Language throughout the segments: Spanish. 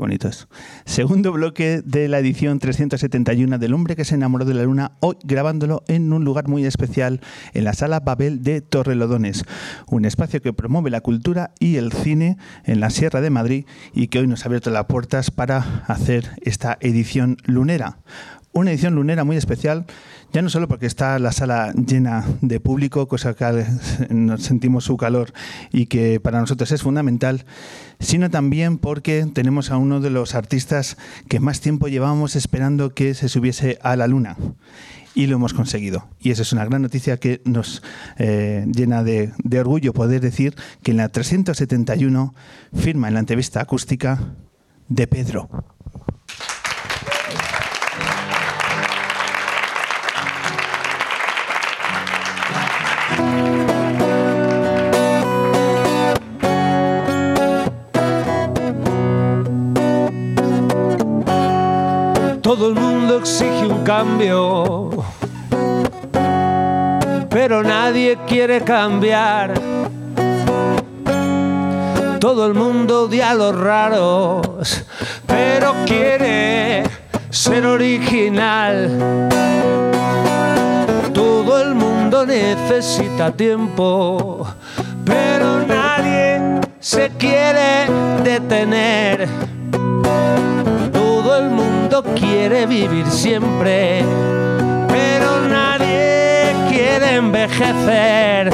bonito. Segundo bloque de la edición 371 del hombre que se enamoró de la luna, hoy grabándolo en un lugar muy especial, en la Sala Babel de Torrelodones, un espacio que promueve la cultura y el cine en la Sierra de Madrid y que hoy nos ha abierto las puertas para hacer esta edición lunera una edición lunera muy especial, ya no solo porque está la sala llena de público, cosa que nos sentimos su calor y que para nosotros es fundamental, sino también porque tenemos a uno de los artistas que más tiempo llevábamos esperando que se subiese a la luna. Y lo hemos conseguido. Y esa es una gran noticia que nos eh, llena de, de orgullo poder decir que en la 371 firma en la entrevista acústica de Pedro. Cambio, pero nadie quiere cambiar. Todo el mundo odia a los raros, pero quiere ser original. Todo el mundo necesita tiempo, pero nadie se quiere detener quiere vivir siempre, pero nadie quiere envejecer.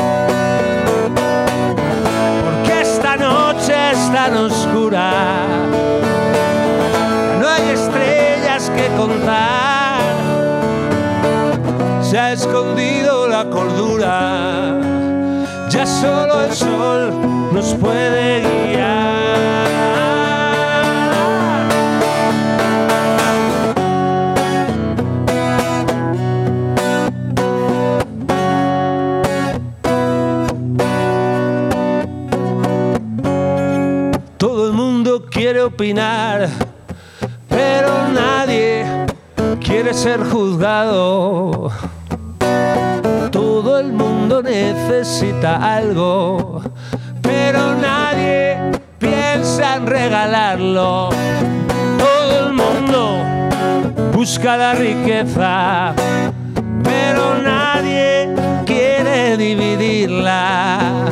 Porque esta noche es tan oscura, no hay estrellas que contar. Se ha escondido la cordura, ya solo el sol nos puede guiar. Quiere opinar, pero nadie quiere ser juzgado. Todo el mundo necesita algo, pero nadie piensa en regalarlo. Todo el mundo busca la riqueza, pero nadie quiere dividirla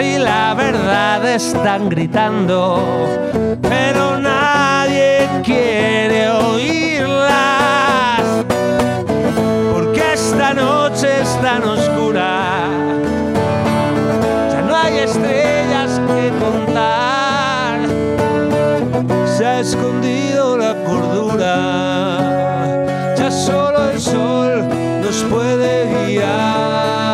y la verdad están gritando, pero nadie quiere oírlas, porque esta noche es tan oscura, ya no hay estrellas que contar, se ha escondido la cordura, ya solo el sol nos puede guiar.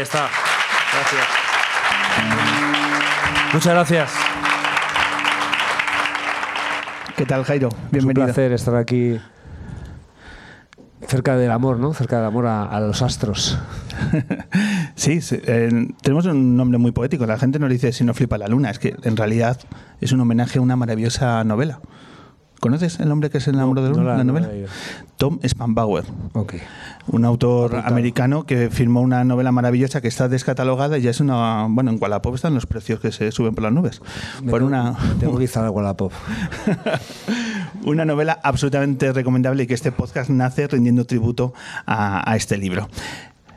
Ahí está. Gracias. Muchas gracias. ¿Qué tal, Jairo? Bienvenido. Es un placer estar aquí cerca del amor, ¿no? Cerca del amor a, los astros. sí, tenemos un nombre muy poético. La gente nos dice si no flipa la luna. Es que en realidad es un homenaje a una maravillosa novela. ¿Conoces el hombre que es el enamoró de la, novela? Tom Spanbauer. Okay. Un autor americano que firmó una novela maravillosa que está descatalogada y ya es una. Bueno, en Wallapop están los precios que se suben por las nubes. por una. Tengo que instalar Wallapop. una novela absolutamente recomendable y que este podcast nace rindiendo tributo a, a este libro.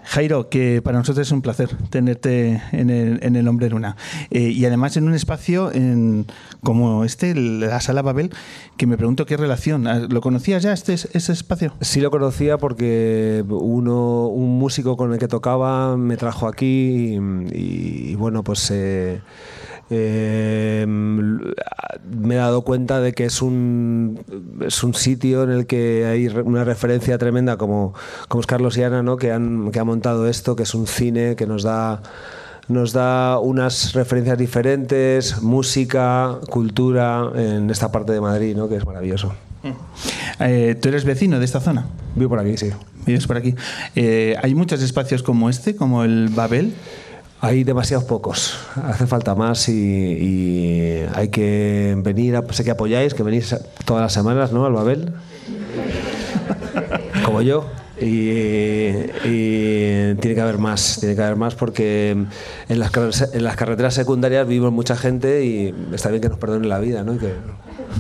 Jairo, que para nosotros es un placer tenerte en el, en el Hombre Luna. Eh, y además en un espacio en, como este, la Sala Babel, que me pregunto qué relación. Ah, ¿Lo conocías ya este, ese espacio? Sí lo conocía porque uno, un músico con el que tocaba me trajo aquí y, bueno, pues... Eh, eh, me he dado cuenta de que es un, es un sitio en el que hay una referencia tremenda como, como es Carlos y Ana, ¿no? que, han, que ha montado esto, que es un cine que nos da nos da unas referencias diferentes, música, cultura en esta parte de Madrid, ¿no? que es maravilloso. Eh, ¿Tú eres vecino de esta zona? Vivo por aquí, sí. Vives por aquí. Eh, ¿Hay muchos espacios como este, como el Babel? Hay demasiados pocos, hace falta más y, hay que venir, a, sé que apoyáis, que venís todas las semanas ¿no? al Babel, como yo. Y, tiene que haber más, tiene que haber más porque en las, en las carreteras secundarias vivimos mucha gente y está bien que nos perdonen la vida, ¿no?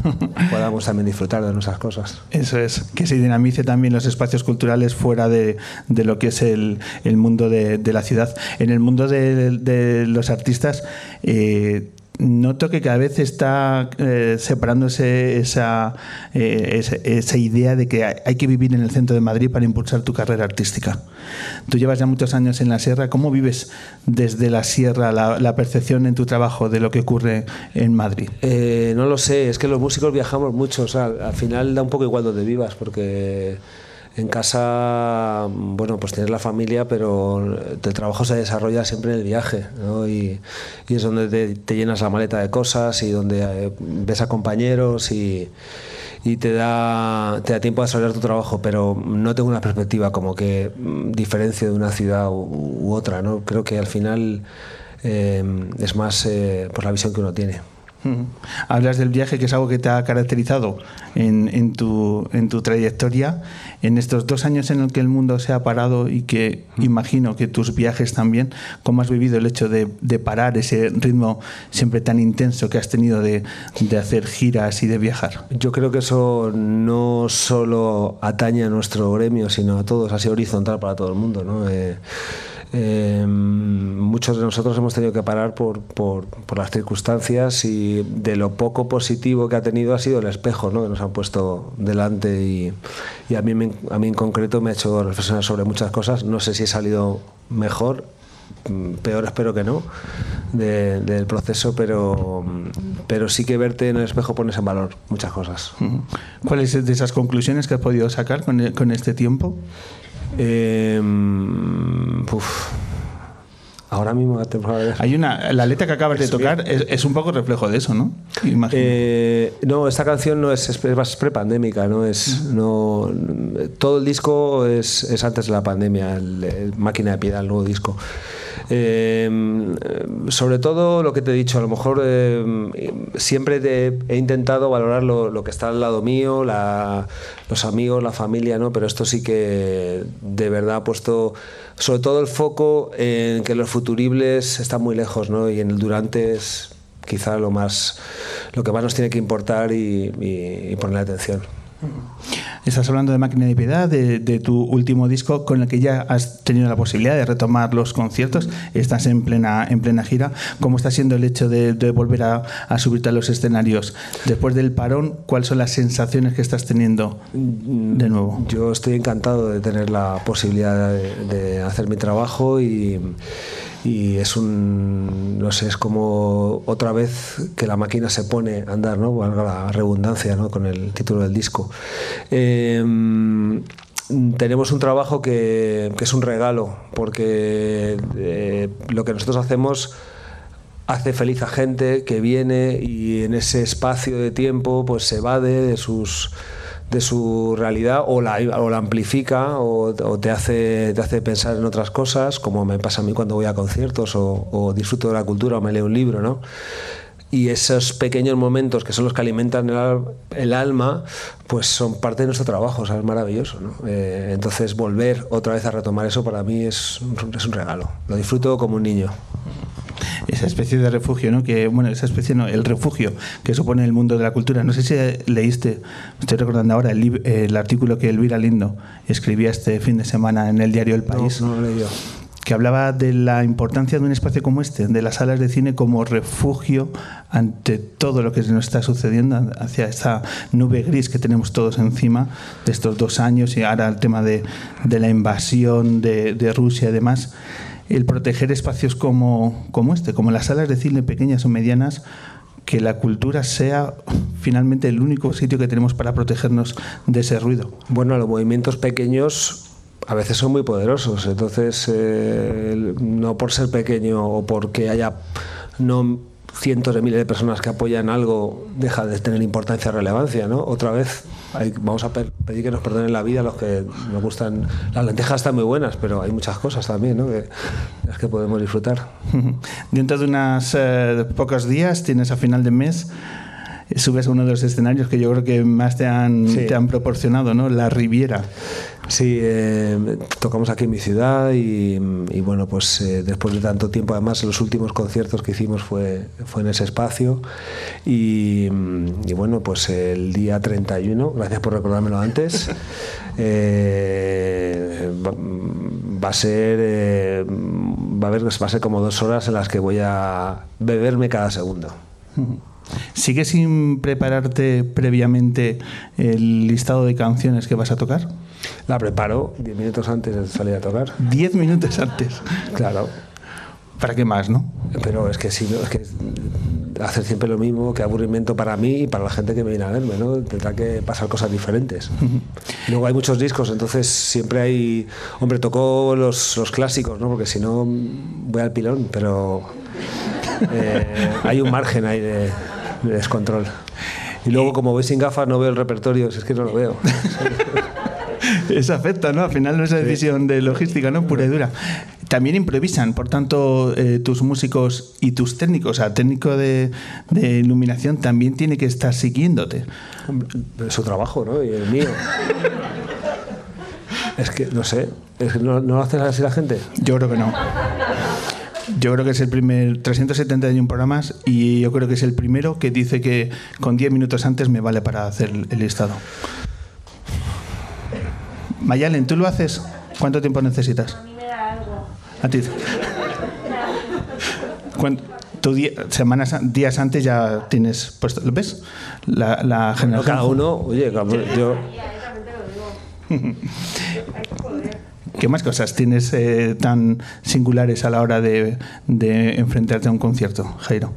podamos también disfrutar de nuestras cosas. Eso es, que se dinamice también los espacios culturales fuera de, de lo que es el, el mundo de, la ciudad. En el mundo de, de los artistas, eh, noto que cada vez está eh, separándose esa, eh, esa, idea de que hay, que vivir en el centro de Madrid para impulsar tu carrera artística. Tú llevas ya muchos años en la sierra, ¿cómo vives desde la sierra la, percepción en tu trabajo de lo que ocurre en Madrid? Eh, no lo sé, es que los músicos viajamos mucho, al final da un poco igual donde vivas, porque en casa, bueno, pues tienes la familia, pero el trabajo se desarrolla siempre en el viaje, ¿no? Y, es donde te, llenas la maleta de cosas y donde eh, ves a compañeros y, y te da, te da tiempo a desarrollar tu trabajo, pero no tengo una perspectiva como que mm, diferencie de una ciudad u, u otra, ¿no? Creo que al final eh, es más eh, pues la visión que uno tiene. Hablas del viaje, que es algo que te ha caracterizado en, en tu, en tu trayectoria. En estos dos años en los que el mundo se ha parado y que imagino que tus viajes también, ¿cómo has vivido el hecho de, de parar ese ritmo siempre tan intenso que has tenido de, de hacer giras y de viajar? Yo creo que eso no solo atañe a nuestro gremio, sino a todos, ha sido horizontal para todo el mundo. ¿no? Eh, eh, muchos de nosotros hemos tenido que parar por, por, por, las circunstancias y de lo poco positivo que ha tenido ha sido el espejo ¿no? que nos han puesto delante y, y a, mí, me- a mí en concreto me ha hecho reflexionar sobre muchas cosas. No sé si he salido mejor, mm, peor espero que no, de- del proceso, pero, pero sí que verte en el espejo pones en valor muchas cosas. ¿Cuáles de esas conclusiones que has podido sacar con, con este tiempo? Eh, uf. Ahora mismo te- Hay una, la letra que acabas de tocar es, es un poco reflejo de eso, ¿no? Eh, no, esta canción no es, es más prepandémica, no es, no, todo el disco es, es antes de la pandemia, el, el Máquina de Piedad, el nuevo disco. Eh, sobre todo lo que te he dicho, a lo mejor eh, siempre te- he intentado valorar lo, lo que está al lado mío, la- los amigos, la familia, ¿no? pero esto sí que de verdad ha puesto sobre todo el foco en que los futuribles están muy lejos ¿no? y en el durante es quizá lo más lo que más nos tiene que importar y, y, y ponerle atención. Estás hablando de Máquina de Piedad, de, de, tu último disco con el que ya has tenido la posibilidad de retomar los conciertos. Estás en plena, en plena gira. ¿Cómo está siendo el hecho de, de volver a, a, subirte a los escenarios? Después del parón, ¿cuáles son las sensaciones que estás teniendo de nuevo? Yo estoy encantado de tener la posibilidad de, de hacer mi trabajo y, y, es un, no sé, es como otra vez que la máquina se pone a andar, ¿no? Valga la redundancia, ¿no? Con el título del disco. Eh, tenemos un trabajo que, que, es un regalo, porque eh, lo que nosotros hacemos hace feliz a gente que viene y en ese espacio de tiempo pues se evade de sus de su realidad o la, o la amplifica o, o, te, hace, te hace pensar en otras cosas, como me pasa a mí cuando voy a conciertos o, o disfruto de la cultura o me leo un libro, ¿no? y esos pequeños momentos que son los que alimentan el, el alma, pues son parte de nuestro trabajo, o sea, es maravilloso. ¿no? Eh, entonces, volver otra vez a retomar eso para mí es es un regalo. Lo disfruto como un niño esa especie de refugio, ¿no? Que bueno, esa especie no, el refugio que supone el mundo de la cultura. No sé si leíste, estoy recordando ahora el, el artículo que Elvira Lindo escribía este fin de semana en el diario El País. No, no lo leí yo que hablaba de la importancia de un espacio como este, de las salas de cine como refugio ante todo lo que nos está sucediendo, hacia esta nube gris que tenemos todos encima de estos dos años y ahora el tema de, de la invasión de, de, Rusia y demás. El proteger espacios como, como este, como las salas de cine pequeñas o medianas, que la cultura sea finalmente el único sitio que tenemos para protegernos de ese ruido. Bueno, los movimientos pequeños a veces son muy poderosos. Entonces, eh, no por ser pequeño o porque haya no cientos de miles de personas que apoyan algo, deja de tener importancia o relevancia, ¿no? Otra vez, vamos a pedir que nos perdonen la vida los que nos gustan. Las lentejas están muy buenas, pero hay muchas cosas también, ¿no? Que, las que podemos disfrutar. Dentro de unos eh, pocos días, tienes a final de mes subes a uno de los escenarios que yo creo que más te han, te han proporcionado, ¿no? La Riviera. Sí, eh, tocamos aquí en mi ciudad y, bueno, pues eh, después de tanto tiempo, además los últimos conciertos que hicimos fue, fue en ese espacio y, bueno, pues el día 31, gracias por recordármelo antes, eh, va, a ser, va, a haber, va a ser como dos horas en las que voy a beberme cada segundo. ¿Sigues sin prepararte previamente el listado de canciones que vas a tocar? La preparo 10 minutos antes de salir a tocar. 10 minutos antes. Claro. ¿Para qué más, no? Pero es que sí, es que hacer siempre lo mismo, que aburrimiento para mí y para la gente que me viene a verme, ¿no? Tendrá que pasar cosas diferentes. Luego hay muchos discos, entonces siempre hay. Hombre, tocó los, los clásicos, ¿no? Porque si no, voy al pilón, pero eh, hay un margen ahí de descontrol. Y luego, como voy sin gafas, no veo el repertorio, es que no lo veo. Eso afecta, ¿no? Al final no es decisión de logística, ¿no? Pura y dura. También improvisan, por tanto, eh, tus músicos y tus técnicos, o sea, técnico de, iluminación también tiene que estar siguiéndote. Es su trabajo, ¿no? Y el mío. es que, no sé, es que no, ¿no lo hace así la gente? Yo creo que no. Yo creo que es el primer 371 programas y yo creo que es el primero que dice que con 10 minutos antes me vale para hacer el listado. Mayalen, ¿tú lo haces? ¿Cuánto tiempo necesitas? A mí me da algo. A ti. Tu semanas, días antes ya tienes puesto, ¿lo ves? La, la generación. cada uno, oye, yo. ¿Qué más cosas tienes eh, tan singulares a la hora de, enfrentarte a un concierto, Jairo?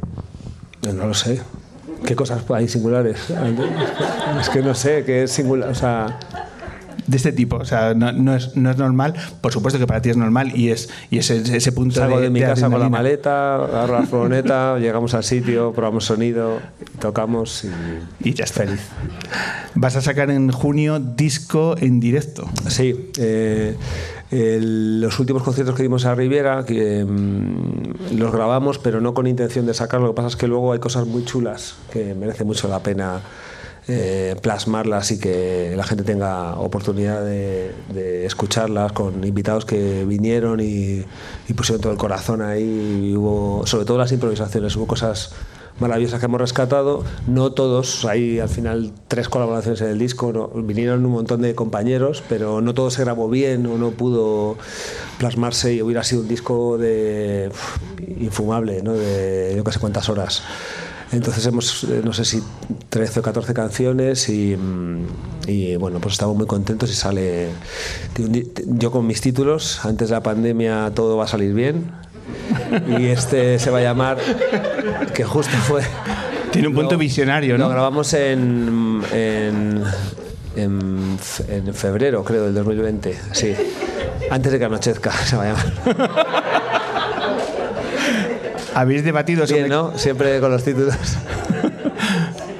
No lo sé. ¿Qué cosas hay singulares? Es que no sé qué es singular. O sea, de este tipo. O sea, no, es, no, es, normal. Por supuesto que para ti es normal y es y ese, ese punto Salgo de, mi casa con la maleta, agarro la furgoneta, llegamos al sitio, probamos sonido, tocamos y, y ya está. Feliz. Vas a sacar en junio disco en directo. Sí. Eh, los últimos conciertos que dimos a Riviera, que mm, los grabamos, pero no con intención de sacarlo. Lo que pasa es que luego hay cosas muy chulas que merece mucho la pena eh, plasmarlas y que la gente tenga oportunidad de, escucharlas con invitados que vinieron y, y, pusieron todo el corazón ahí. Hubo, sobre todo las improvisaciones, hubo cosas maravillosas que hemos rescatado. No todos, hay al final tres colaboraciones en el disco, vinieron un montón de compañeros, pero no todo se grabó bien o no pudo plasmarse y hubiera sido un disco de infumable, ¿no? de yo que sé cuántas horas. Entonces hemos, eh, no sé si 13 o 14 canciones y, y, bueno, pues estamos muy contentos y sale yo con mis títulos, antes de la pandemia todo va a salir bien, y este se va a llamar, que justo fue... Tiene un punto visionario, ¿no? Lo grabamos en, en, en, febrero, creo, del 2020, sí. Antes de que anochezca, se va a llamar. ¿Habéis debatido sobre...? ¿no? Siempre con los títulos.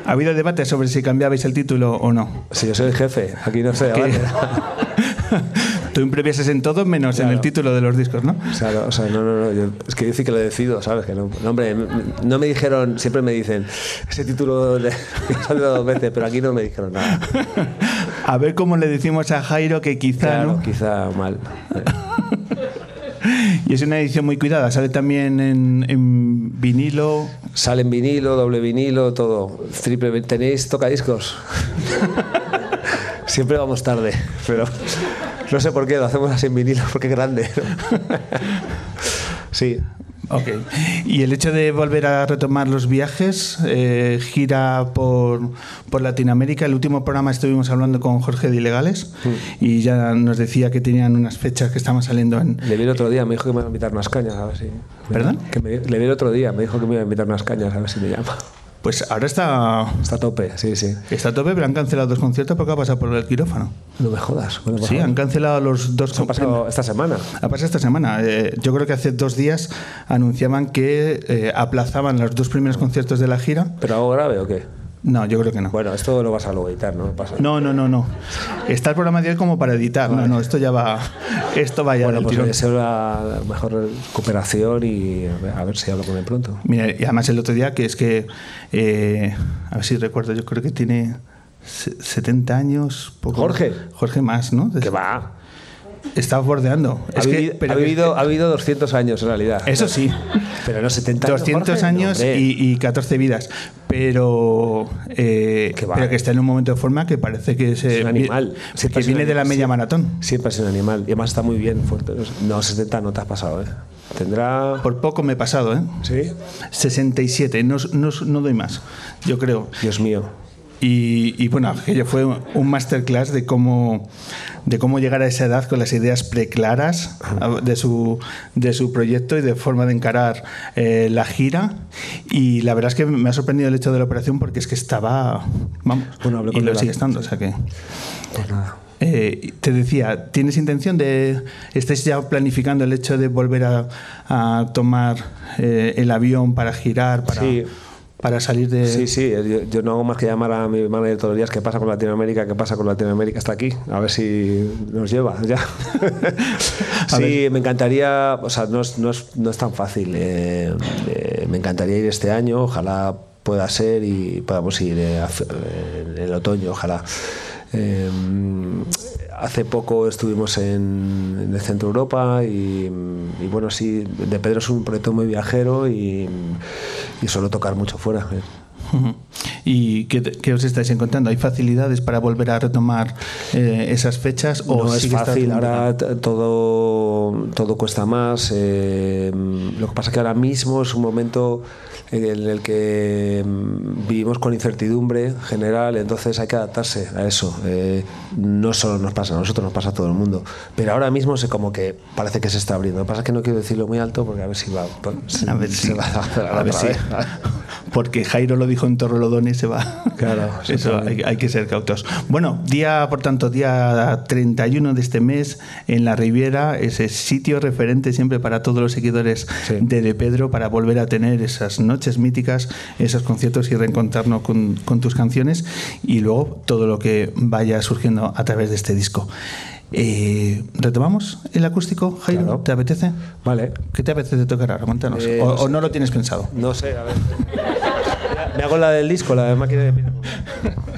¿Ha habido debate sobre si cambiabais el título o no? Si yo soy el jefe, aquí no se debate. Tú improvisas en todo menos en el título de los discos, ¿no? Claro, o sea, no, no, no. es que yo sí que lo decido, ¿sabes? Que no, hombre, no me dijeron, siempre me dicen, ese título le salido dos veces, pero aquí no me dijeron nada. A ver cómo le decimos a Jairo que quizá. ¿no? quizá mal. y es una edición muy cuidada. Sale también en, en, vinilo. Sale en vinilo, doble vinilo, todo. Triple. ¿Tenéis tocadiscos? Siempre vamos tarde, pero no sé por qué, lo hacemos así en vinilo, porque es grande. sí. Ok. Y el hecho de volver a retomar los viajes, eh, gira por, por, Latinoamérica. El último programa estuvimos hablando con Jorge de Ilegales mm. y ya nos decía que tenían unas fechas que estaban saliendo en. Le vi el otro día, me dijo que me iba a invitar unas cañas, a ver si. ¿Perdón? Que le vi el otro día, me dijo que me iba a invitar unas cañas, a ver si me llama. Pues ahora está, Está a tope, sí, sí. está a tope, pero han cancelado dos conciertos porque ha pasado por el quirófano. No me jodas. bueno, por Sí, han cancelado los dos Eso ha pasado esta semana. Ha pasado esta semana. Eh, yo creo que hace dos días anunciaban que eh, aplazaban los dos primeros conciertos de la gira. ¿Pero algo grave o qué? No, yo creo que no. Bueno, esto lo vas a luego editar, ¿no? Pasa. No, no, no, no. Está el programa de hoy como para editar. No, no, esto ya va. Esto va ya Bueno, pues le deseo la mejor recuperación y a ver, si hablo con él pronto. Mira, y además el otro día que es que, eh, a ver si recuerdo, yo creo que tiene se- 70 años. poco- ¿Jorge? Jorge más, ¿no? Que va. Está bordeando. Ha, Es que- pero ha, que- vivido, ha vivido 200 años en realidad. Eso sí, Pero no 70 años. 200 Jorge. años No, y, y 14 vidas. Pero, eh, Que pero que está en un momento de forma que parece que, se, Es un animal. que viene un de la animal, media maratón. Siempre sido un animal. Y además está muy bien fuerte. No, 70 no te has pasado, ¿eh? Tendrá. Por poco me he pasado, ¿eh? Sí. 67, no, no, no doy más, yo creo. Dios mío. Y, y, bueno, aquello fue un masterclass de cómo, de cómo llegar a esa edad con las ideas preclaras a- de su, de su proyecto y de forma de encarar eh, la gira. Y la verdad es que me ha sorprendido el hecho de la operación porque es que estaba, vamos, Bueno, y lo sigue estando. O sea que, Pues nada. eh, te decía, ¿tienes intención de, estáis ya planificando el hecho de volver a, a tomar eh, el avión para girar, para, Sí. Para salir de... Sí, sí, yo, yo no hago más que llamar a mi manager todos los días qué pasa con Latinoamérica, qué pasa con Latinoamérica hasta aquí, a ver si nos lleva ya. sí, me encantaría, o sea, no es, no es, no es tan fácil, eh, eh, me encantaría ir este año, ojalá pueda ser y podamos ir eh, el otoño, ojalá. Eh, hace poco estuvimos en, en el centro Europa y, y bueno, sí, de Pedro es un proyecto muy viajero y, y suelo tocar mucho fuera. eh. ¿Y qué, os estáis encontrando? ¿Hay facilidades para volver a retomar eh, esas fechas? ¿O no es fácil, ahora todo, todo cuesta más. eh, lo que pasa es que ahora mismo es un momento en el que mm, vivimos con incertidumbre general, entonces hay que adaptarse a eso. Eh, no solo nos pasa a nosotros, nos pasa a todo el mundo. Pero ahora mismo se como que parece que se está abriendo. Lo que pasa es que no quiero decirlo muy alto porque a ver si va. A ver si, va a ver si. Porque Jairo lo dijo en Torrelodones y se va. Claro, Eso hay, hay que ser cautos. Bueno, día, por tanto, día 31 de este mes en la Riviera, ese sitio referente siempre para todos los seguidores Sí. de De Pedro para volver a tener esas noches míticas, esos conciertos y reencontrarnos con, con tus canciones y luego todo lo que vaya surgiendo a través de este disco. Eh, ¿Retomamos el acústico, Jairo? Claro. ¿Te apetece? Vale. ¿Qué te apetece tocar ahora? Cuéntanos. Eh, o, no o no lo tienes pensado? No sé, a ver. Me hago la del disco, la de máquina de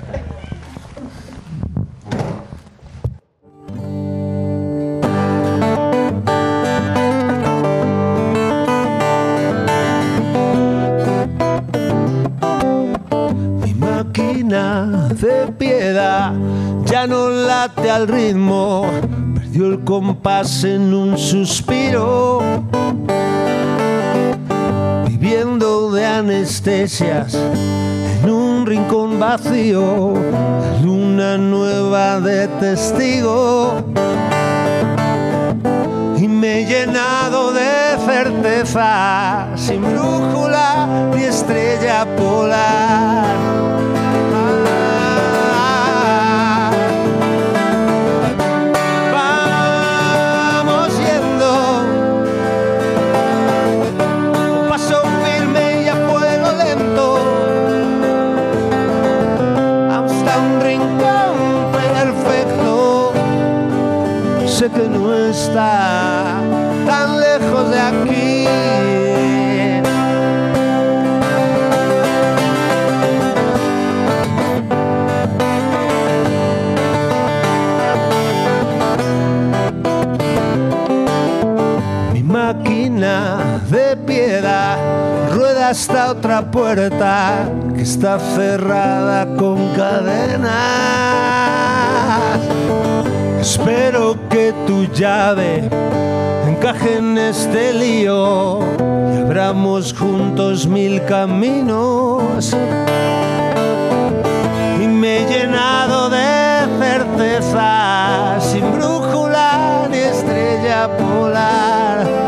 de piedad ya no late al ritmo, perdió el compás en un suspiro, viviendo de anestesias en un rincón vacío, luna nueva de testigo. Y me he llenado de certeza, sin brújula ni estrella polar. Está tan lejos de aquí. Mi máquina de piedad rueda hasta otra puerta que está cerrada con cadenas. Espero que tu llave encaje en este lío y abramos juntos mil caminos. Y me he llenado de certeza, sin brújula ni estrella polar.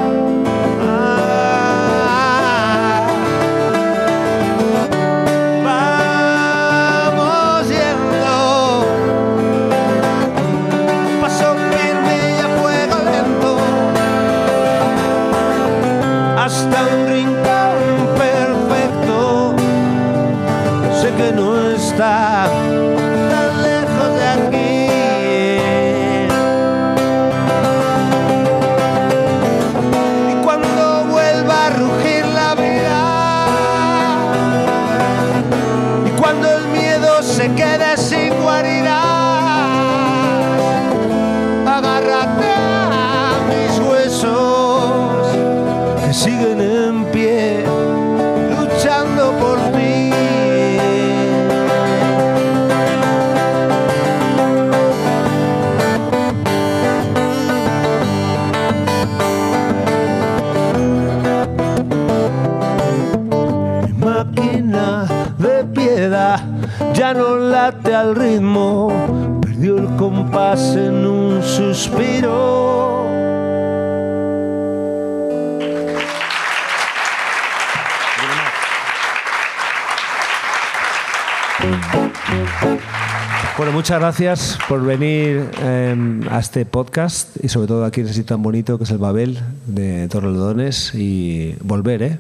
Muchas gracias por venir eh, a este podcast y sobre todo aquí en sitio tan bonito que es el Babel de Torrelodones y volver, ¿eh?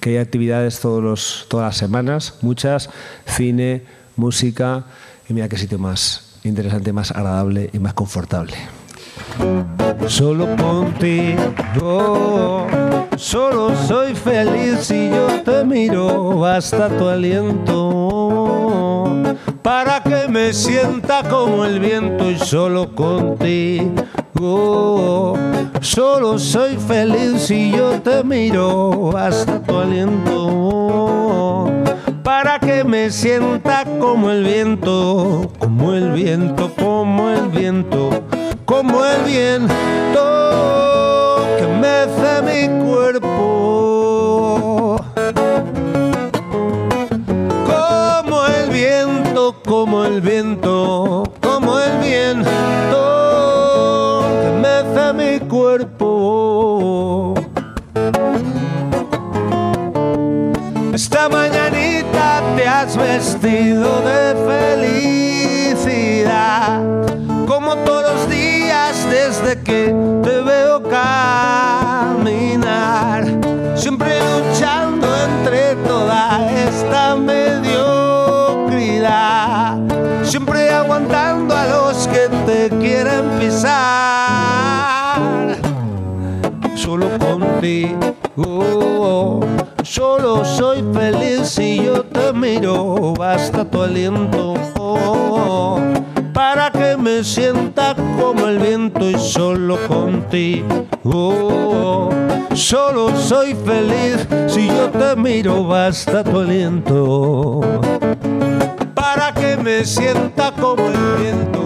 Que hay actividades todos los, todas las semanas, muchas, cine, música y mira qué sitio más interesante, más agradable y más confortable. Solo contigo, solo soy feliz si yo te miro, basta tu aliento para que me sienta como el viento y solo contigo, solo soy feliz si yo te miro, basta tu aliento para que me sienta como el viento, como el viento, como el viento, como el viento que mece mi cuerpo. Viento, como el viento que mece mi cuerpo. Esta mañanita te has vestido de felicidad, como todos los días desde que te veo caminar, pisar solo contigo. Solo soy feliz si yo te miro, basta tu aliento para que me sienta como el viento y solo contigo. Solo soy feliz si yo te miro, basta tu aliento para que me sienta como el viento,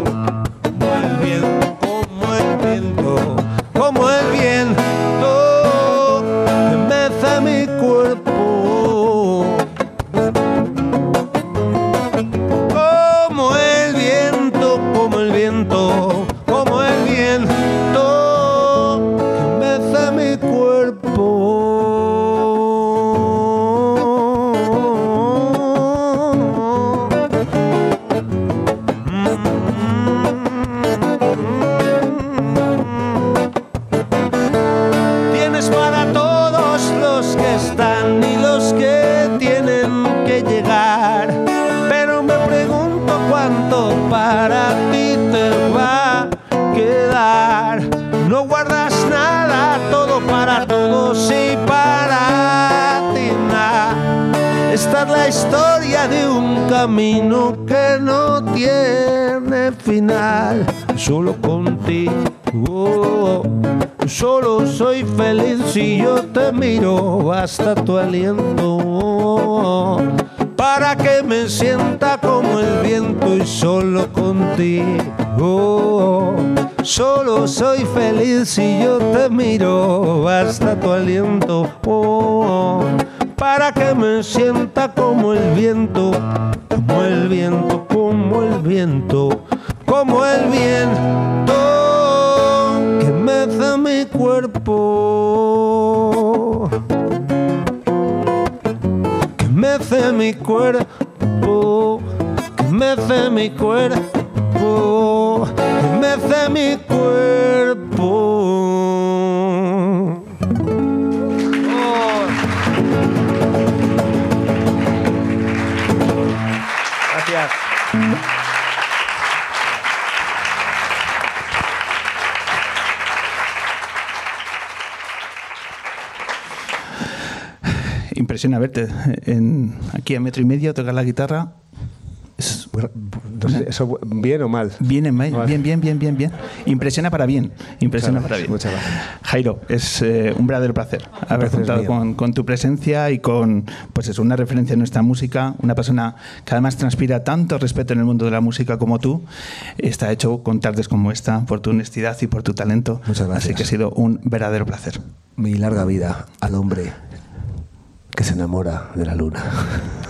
Esta es la historia de un camino que no tiene final. Solo contigo, solo soy feliz si yo te miro. Basta tu aliento para que me sienta como el viento y solo contigo. Solo soy feliz si yo te miro. Basta tu aliento para que me sienta como el viento, como el viento, como el viento, como el viento que mece mi cuerpo, que mece mi cuerpo, que mece mi cuerpo, que mece mi cuerpo. Impresiona verte en, aquí a metro y medio tocar la guitarra. Sé, ¿Eso bien o mal? Vale. bien, bien, bien, bien, bien. Impresiona para bien. Impresiona Muchas para bien. muchas gracias. Jairo, es eh, un verdadero placer haber placer contado con, con tu presencia y con pues es una referencia en nuestra música, una persona que además transpira tanto respeto en el mundo de la música como tú. Está hecho con tardes como esta por tu honestidad y por tu talento. Muchas gracias. Así que ha sido un verdadero placer. Mi larga vida al hombre que se enamora de la luna.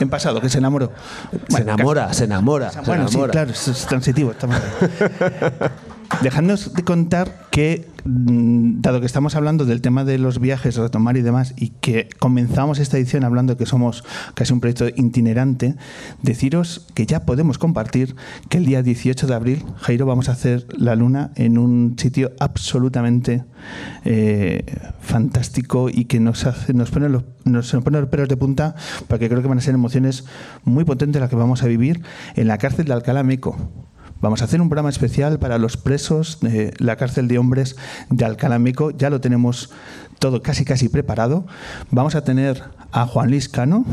En pasado, que se enamoró. se Bueno, enamora, se enamora, se Bueno, sí, claro, es, transitivo. estamos ahí. Dejadnos de contar que, mm, dado que estamos hablando del tema de los viajes, retomar y demás, y que comenzamos esta edición hablando que somos casi un proyecto itinerante, deciros que ya podemos compartir que el día 18 de abril, Jairo, vamos a hacer la luna en un sitio absolutamente eh, fantástico y que nos, hace, nos, pone los, nos pone los pelos de punta, porque creo que van a ser emociones muy potentes las que vamos a vivir en la cárcel de Alcalá Meco. Vamos a hacer un programa especial para los presos de la cárcel de hombres de Alcalá Meco. Ya lo tenemos todo casi casi preparado. Vamos a tener a Juan Luis Cano,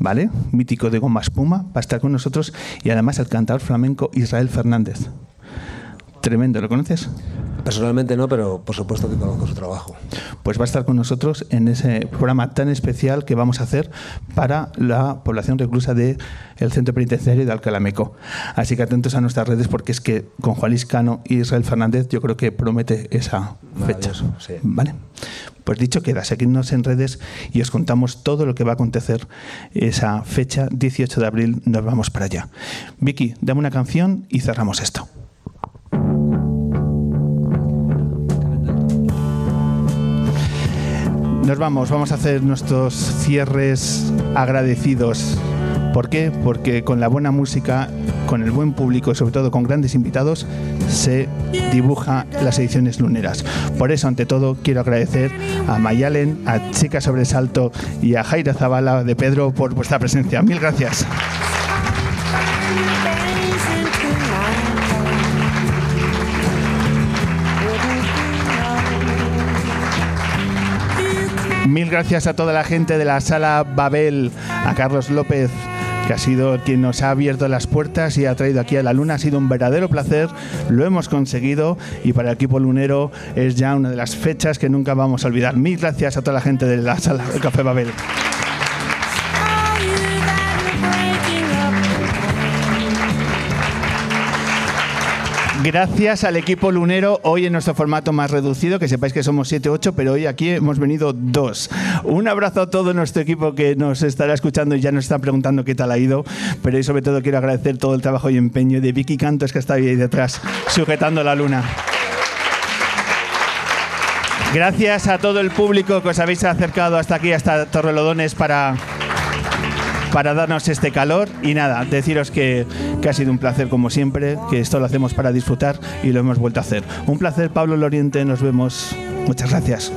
¿vale? Mítico de Goma Espuma, va a estar con nosotros y además el cantador flamenco Israel Fernández. Tremendo, ¿lo conoces? Personalmente no, pero por supuesto que conozco su trabajo. Pues va a estar con nosotros en ese programa tan especial que vamos a hacer para la población reclusa del Centro Penitenciario de Alcalá Meco. Así que atentos a nuestras redes porque es que con Juan Liscano y Israel Fernández yo creo que promete esa fecha. Sí. ¿Vale? Pues dicho queda, seguidnos en redes y os contamos todo lo que va a acontecer esa fecha, 18 de abril, nos vamos para allá. Vicky, dame una canción y cerramos esto. Nos vamos, vamos a hacer nuestros cierres agradecidos. ¿Por qué? Porque con la buena música, con el buen público y sobre todo con grandes invitados, se dibuja las ediciones luneras. Por eso, ante todo, quiero agradecer a Mayalen, a Chica Sobresalto y a Jaira Zavala de Pedro por vuestra presencia. Mil gracias. Mil gracias a toda la gente de la sala Babel, a Carlos López, que ha sido quien nos ha abierto las puertas y ha traído aquí a la luna. Ha sido un verdadero placer, lo hemos conseguido y para el equipo lunero es ya una de las fechas que nunca vamos a olvidar. Mil gracias a toda la gente de la sala Café Babel. Gracias al equipo lunero, hoy en nuestro formato más reducido, que sepáis que somos 7-8, pero hoy aquí hemos venido dos. Un abrazo a todo nuestro equipo que nos estará escuchando y ya nos está preguntando qué tal ha ido, pero y sobre todo quiero agradecer todo el trabajo y empeño de Vicky Cantos, que está ahí detrás, sujetando la luna. Gracias a todo el público que os habéis acercado hasta aquí, hasta Torrelodones, para para darnos este calor y nada, deciros que, que, ha sido un placer como siempre, que esto lo hacemos para disfrutar y lo hemos vuelto a hacer. Un placer, Pablo Loriente, nos vemos. Muchas gracias.